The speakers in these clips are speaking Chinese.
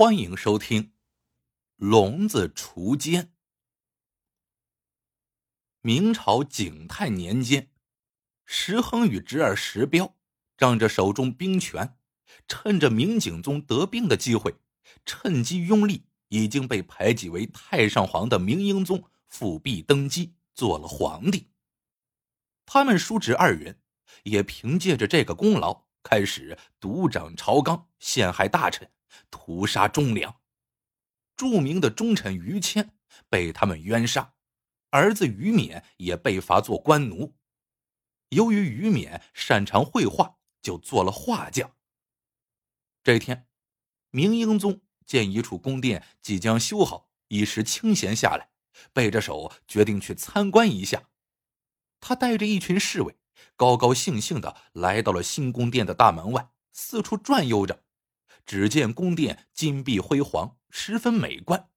欢迎收听《聋子锄奸》。明朝景泰年间，石亨与侄儿石彪仗着手中兵权，趁着明景宗得病的机会，趁机拥立已经被排挤为太上皇的明英宗，复辟登基做了皇帝。他们叔侄二人也凭借着这个功劳，开始独掌朝纲，陷害大臣。屠杀忠良，著名的忠臣于谦被他们冤杀，儿子于勉也被罚做官奴。由于于勉擅长绘画，就做了画匠。这天，明英宗见一处宫殿即将修好，一时清闲下来，背着手决定去参观一下。他带着一群侍卫，高高兴兴的来到了新宫殿的大门外，四处转悠着。只见宫殿金碧辉煌，十分美观。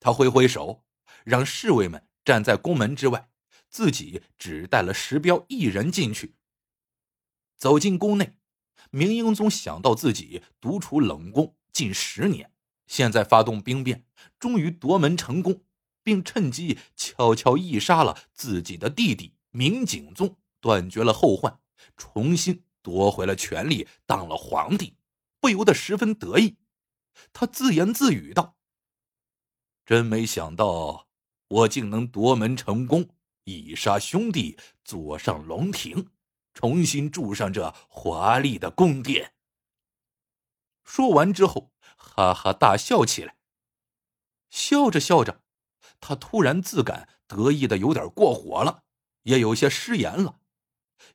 他挥挥手，让侍卫们站在宫门之外，自己只带了石彪一人进去。走进宫内，明英宗想到自己独处冷宫近十年，现在发动兵变，终于夺门成功，并趁机悄悄缢杀了自己的弟弟明景宗，断绝了后患，重新夺回了权力，当了皇帝。不由得十分得意，他自言自语道：“真没想到，我竟能夺门成功，以杀兄弟，坐上龙庭，重新住上这华丽的宫殿。”说完之后，哈哈大笑起来。笑着笑着，他突然自感得意的有点过火了，也有些失言了。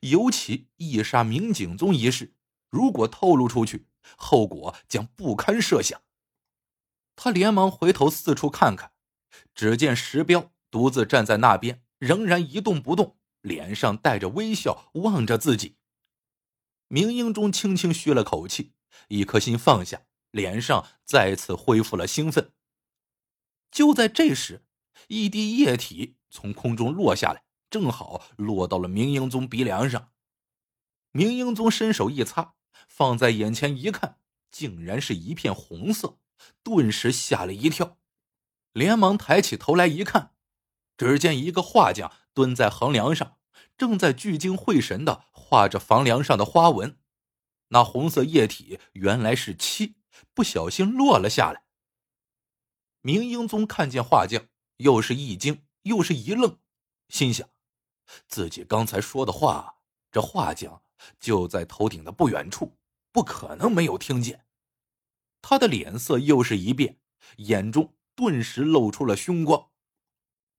尤其一杀明景宗一事，如果透露出去，后果将不堪设想。他连忙回头四处看看，只见石彪独自站在那边，仍然一动不动，脸上带着微笑望着自己。明英宗轻轻吁了口气，一颗心放下，脸上再次恢复了兴奋。就在这时，一滴液体从空中落下来，正好落到了明英宗鼻梁上。明英宗伸手一擦。放在眼前一看，竟然是一片红色，顿时吓了一跳，连忙抬起头来一看，只见一个画匠蹲在横梁上，正在聚精会神的画着房梁上的花纹。那红色液体原来是漆，不小心落了下来。明英宗看见画匠，又是一惊，又是一愣，心想：自己刚才说的话，这画匠。就在头顶的不远处，不可能没有听见。他的脸色又是一变，眼中顿时露出了凶光，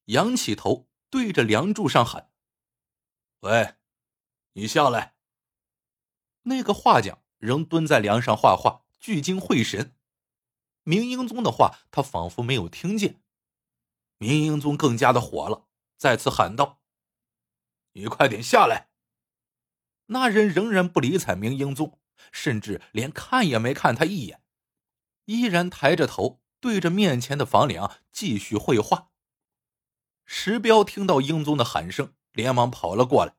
仰起头对着梁柱上喊：“喂，你下来！”那个画匠仍蹲在梁上画画，聚精会神。明英宗的话，他仿佛没有听见。明英宗更加的火了，再次喊道：“你快点下来！”那人仍然不理睬明英宗，甚至连看也没看他一眼，依然抬着头对着面前的房梁继续绘画。石彪听到英宗的喊声，连忙跑了过来。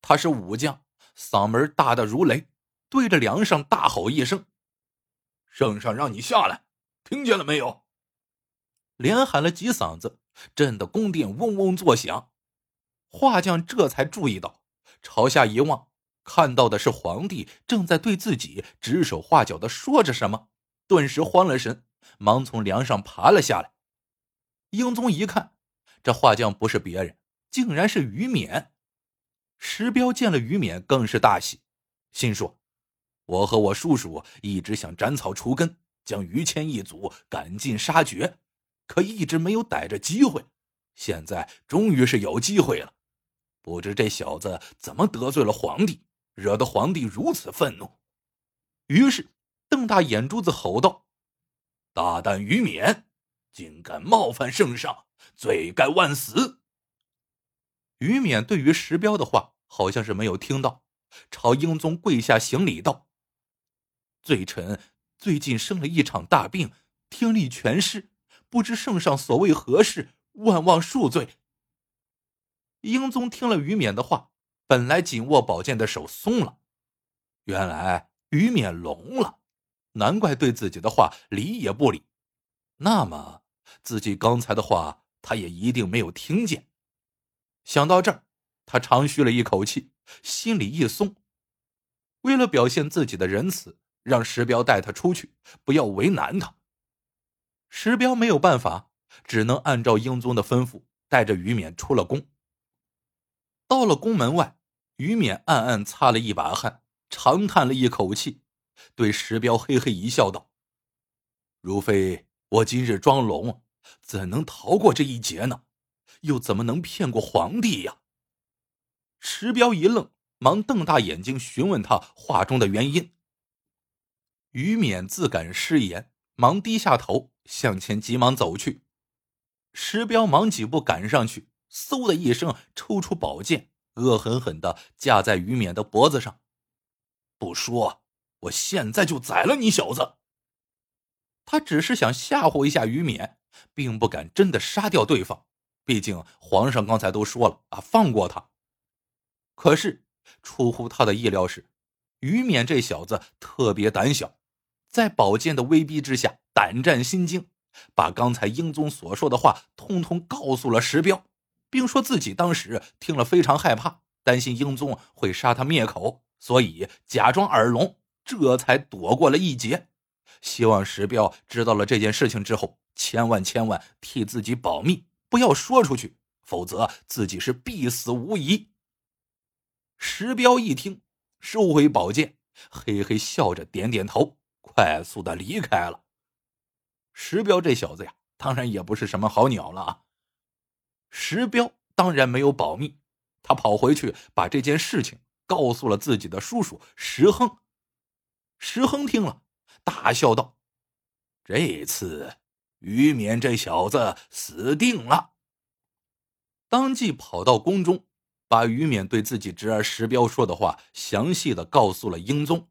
他是武将，嗓门大的如雷，对着梁上大吼一声：“圣上让你下来，听见了没有？”连喊了几嗓子，震得宫殿嗡嗡作响。画匠这才注意到，朝下一望。看到的是皇帝正在对自己指手画脚的说着什么，顿时慌了神，忙从梁上爬了下来。英宗一看，这画匠不是别人，竟然是于勉。石彪见了于勉，更是大喜，心说：“我和我叔叔一直想斩草除根，将于谦一族赶尽杀绝，可一直没有逮着机会，现在终于是有机会了。不知这小子怎么得罪了皇帝。”惹得皇帝如此愤怒，于是瞪大眼珠子吼道：“大胆于勉，竟敢冒犯圣上，罪该万死！”于勉对于石彪的话好像是没有听到，朝英宗跪下行礼道：“罪臣最近生了一场大病，听力全失，不知圣上所谓何事，万望恕罪。”英宗听了于勉的话。本来紧握宝剑的手松了，原来于勉聋了。难怪对自己的话理也不理。那么，自己刚才的话，他也一定没有听见。想到这儿，他长吁了一口气，心里一松。为了表现自己的仁慈，让石彪带他出去，不要为难他。石彪没有办法，只能按照英宗的吩咐，带着于勉出了宫。到了宫门外，于勉暗暗擦了一把汗，长叹了一口气，对石彪嘿嘿一笑，道：“如非我今日装聋，怎能逃过这一劫呢？又怎么能骗过皇帝呀？”石彪一愣，忙瞪大眼睛询问他话中的原因。于勉自感失言，忙低下头向前急忙走去。石彪忙几步赶上去，嗖的一声抽出宝剑，恶狠狠的架在于勉的脖子上。不说，我现在就宰了你小子！他只是想吓唬一下于勉，并不敢真的杀掉对方。毕竟皇上刚才都说了啊，放过他。可是出乎他的意料是，于勉这小子特别胆小。在宝剑的威逼之下，胆战心惊，把刚才英宗所说的话通通告诉了石彪，并说自己当时听了非常害怕，担心英宗会杀他灭口，所以假装耳聋，这才躲过了一劫。希望石彪知道了这件事情之后，千万千万替自己保密，不要说出去，否则自己是必死无疑。石彪一听，收回宝剑，嘿嘿笑着点点头。快速的离开了。石彪这小子呀，当然也不是什么好鸟了啊。石彪当然没有保密，他跑回去把这件事情告诉了自己的叔叔石亨。石亨听了，大笑道：“这次于勉这小子死定了。”当即跑到宫中，把于勉对自己侄儿石彪说的话详细的告诉了英宗。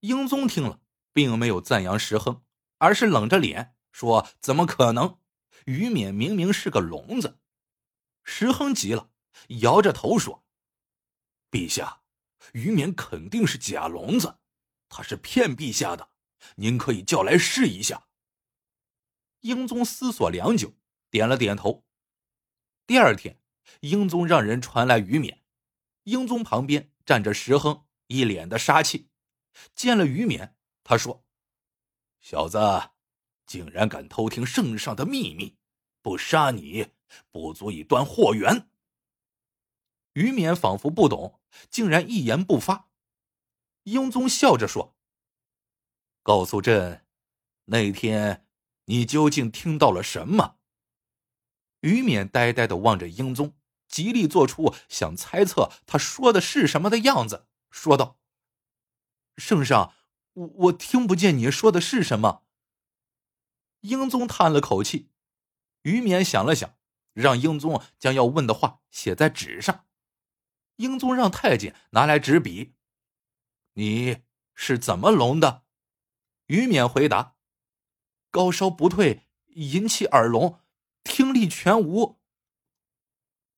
英宗听了。并没有赞扬石亨，而是冷着脸说：“怎么可能？于勉明明是个聋子。”石亨急了，摇着头说：“陛下，于勉肯定是假聋子，他是骗陛下的。您可以叫来试一下。”英宗思索良久，点了点头。第二天，英宗让人传来于勉，英宗旁边站着石亨，一脸的杀气。见了于勉。他说：“小子，竟然敢偷听圣上的秘密，不杀你不足以断祸源。”于勉仿佛不懂，竟然一言不发。英宗笑着说：“告诉朕，那天你究竟听到了什么？”于勉呆呆的望着英宗，极力做出想猜测他说的是什么的样子，说道：“圣上。”我我听不见你说的是什么。英宗叹了口气，于勉想了想，让英宗将要问的话写在纸上。英宗让太监拿来纸笔。你是怎么聋的？于勉回答：“高烧不退，引起耳聋，听力全无。”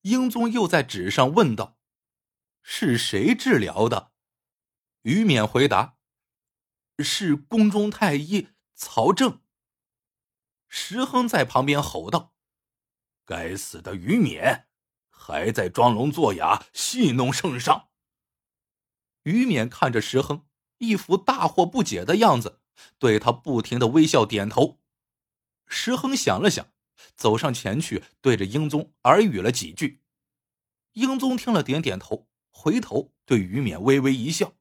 英宗又在纸上问道：“是谁治疗的？”于勉回答。是宫中太医曹正。石亨在旁边吼道：“该死的于勉，还在装聋作哑，戏弄圣上。”于勉看着石亨一副大惑不解的样子，对他不停的微笑点头。石亨想了想，走上前去，对着英宗耳语了几句。英宗听了，点点头，回头对于勉微微一笑：“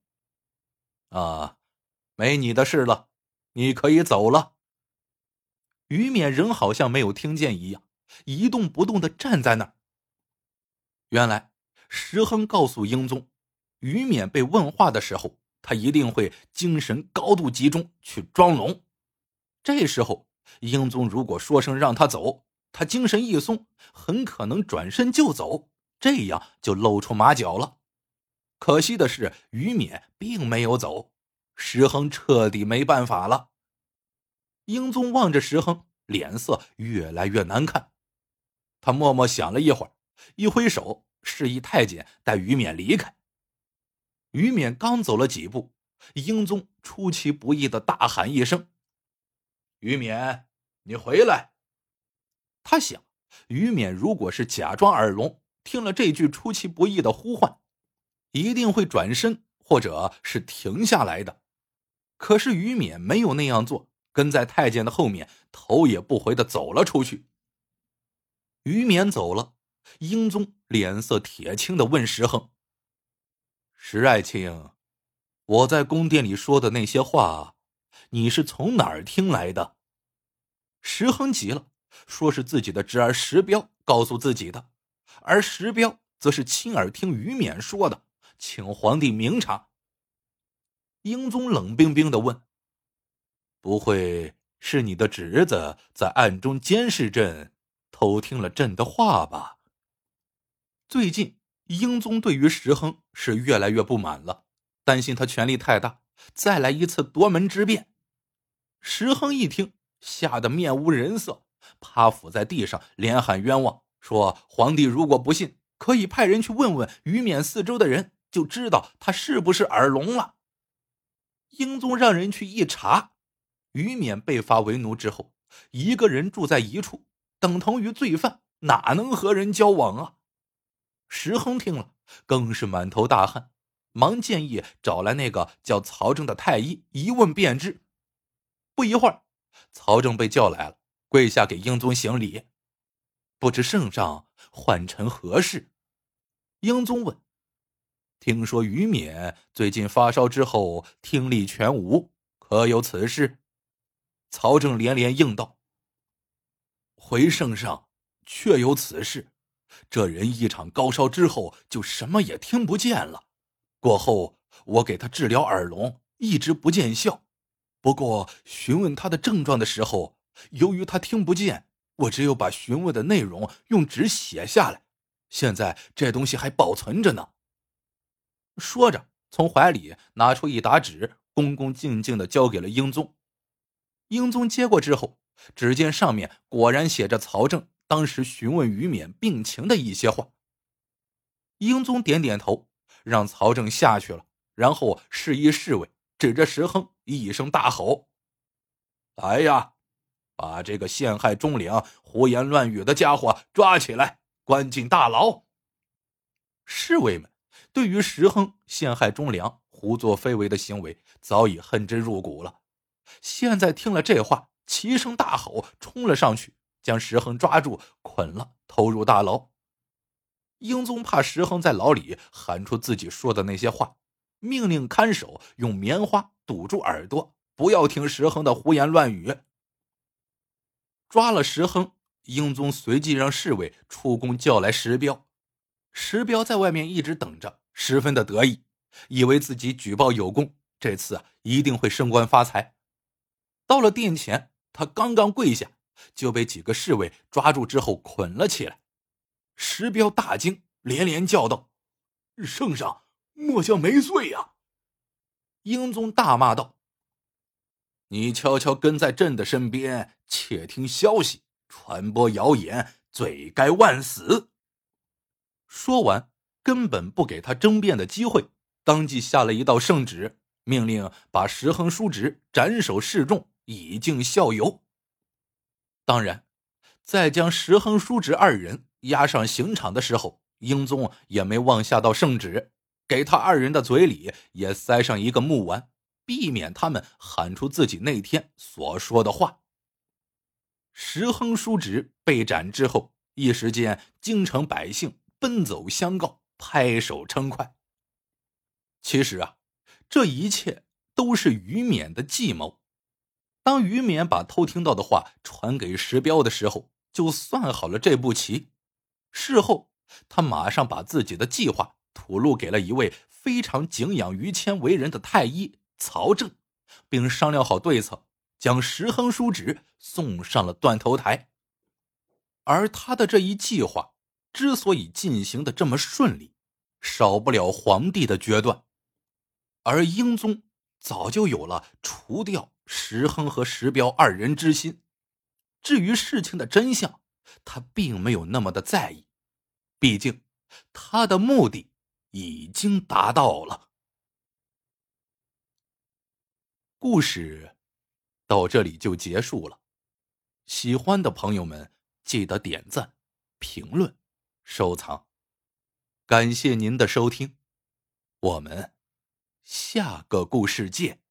啊。”没你的事了，你可以走了。于勉仍好像没有听见一样，一动不动的站在那儿。原来石亨告诉英宗，于勉被问话的时候，他一定会精神高度集中去装聋。这时候，英宗如果说声让他走，他精神一松，很可能转身就走，这样就露出马脚了。可惜的是，于勉并没有走。石亨彻底没办法了。英宗望着石亨，脸色越来越难看。他默默想了一会儿，一挥手示意太监带于勉离开。于勉刚走了几步，英宗出其不意的大喊一声：“于勉，你回来！”他想，于勉如果是假装耳聋，听了这句出其不意的呼唤，一定会转身或者是停下来的。可是于勉没有那样做，跟在太监的后面，头也不回的走了出去。于勉走了，英宗脸色铁青的问石亨：“石爱卿，我在宫殿里说的那些话，你是从哪儿听来的？”石亨急了，说是自己的侄儿石彪告诉自己的，而石彪则是亲耳听于勉说的，请皇帝明察。英宗冷冰冰的问：“不会是你的侄子在暗中监视朕？”偷听了朕的话吧。最近，英宗对于石亨是越来越不满了，担心他权力太大，再来一次夺门之变。石亨一听，吓得面无人色，趴伏在地上，连喊冤枉，说：“皇帝如果不信，可以派人去问问于冕四周的人，就知道他是不是耳聋了。”英宗让人去一查，于冕被罚为奴之后，一个人住在一处。等同于罪犯，哪能和人交往啊？石亨听了，更是满头大汗，忙建议找来那个叫曹正的太医一问便知。不一会儿，曹正被叫来了，跪下给英宗行礼。不知圣上唤臣何事？英宗问。听说于冕最近发烧之后听力全无，可有此事？曹正连连应道。回圣上，确有此事。这人一场高烧之后，就什么也听不见了。过后，我给他治疗耳聋，一直不见效。不过询问他的症状的时候，由于他听不见，我只有把询问的内容用纸写下来。现在这东西还保存着呢。说着，从怀里拿出一沓纸，恭恭敬敬的交给了英宗。英宗接过之后。只见上面果然写着曹正当时询问于勉病情的一些话。英宗点点头，让曹正下去了，然后示意侍卫指着石亨一声大吼：“来呀，把这个陷害忠良、胡言乱语的家伙抓起来，关进大牢。”侍卫们对于石亨陷害忠良、胡作非为的行为早已恨之入骨了，现在听了这话。齐声大吼，冲了上去，将石恒抓住，捆了，投入大牢。英宗怕石恒在牢里喊出自己说的那些话，命令看守用棉花堵住耳朵，不要听石恒的胡言乱语。抓了石亨，英宗随即让侍卫出宫叫来石彪。石彪在外面一直等着，十分的得意，以为自己举报有功，这次啊一定会升官发财。到了殿前。他刚刚跪下，就被几个侍卫抓住，之后捆了起来。石彪大惊，连连叫道：“圣上，末将没罪呀！”英宗大骂道：“你悄悄跟在朕的身边，窃听消息，传播谣言，罪该万死！”说完，根本不给他争辩的机会，当即下了一道圣旨，命令把石亨叔侄斩首示众。以儆效尤。当然，在将石亨、叔侄二人押上刑场的时候，英宗也没忘下道圣旨，给他二人的嘴里也塞上一个木丸，避免他们喊出自己那天所说的话。石亨叔侄被斩之后，一时间京城百姓奔走相告，拍手称快。其实啊，这一切都是于勉的计谋。当于勉把偷听到的话传给石彪的时候，就算好了这步棋。事后，他马上把自己的计划吐露给了一位非常敬仰于谦为人的太医曹正，并商量好对策，将石亨叔侄送上了断头台。而他的这一计划之所以进行的这么顺利，少不了皇帝的决断，而英宗早就有了除掉。石亨和石彪二人之心，至于事情的真相，他并没有那么的在意，毕竟他的目的已经达到了。故事到这里就结束了。喜欢的朋友们记得点赞、评论、收藏。感谢您的收听，我们下个故事见。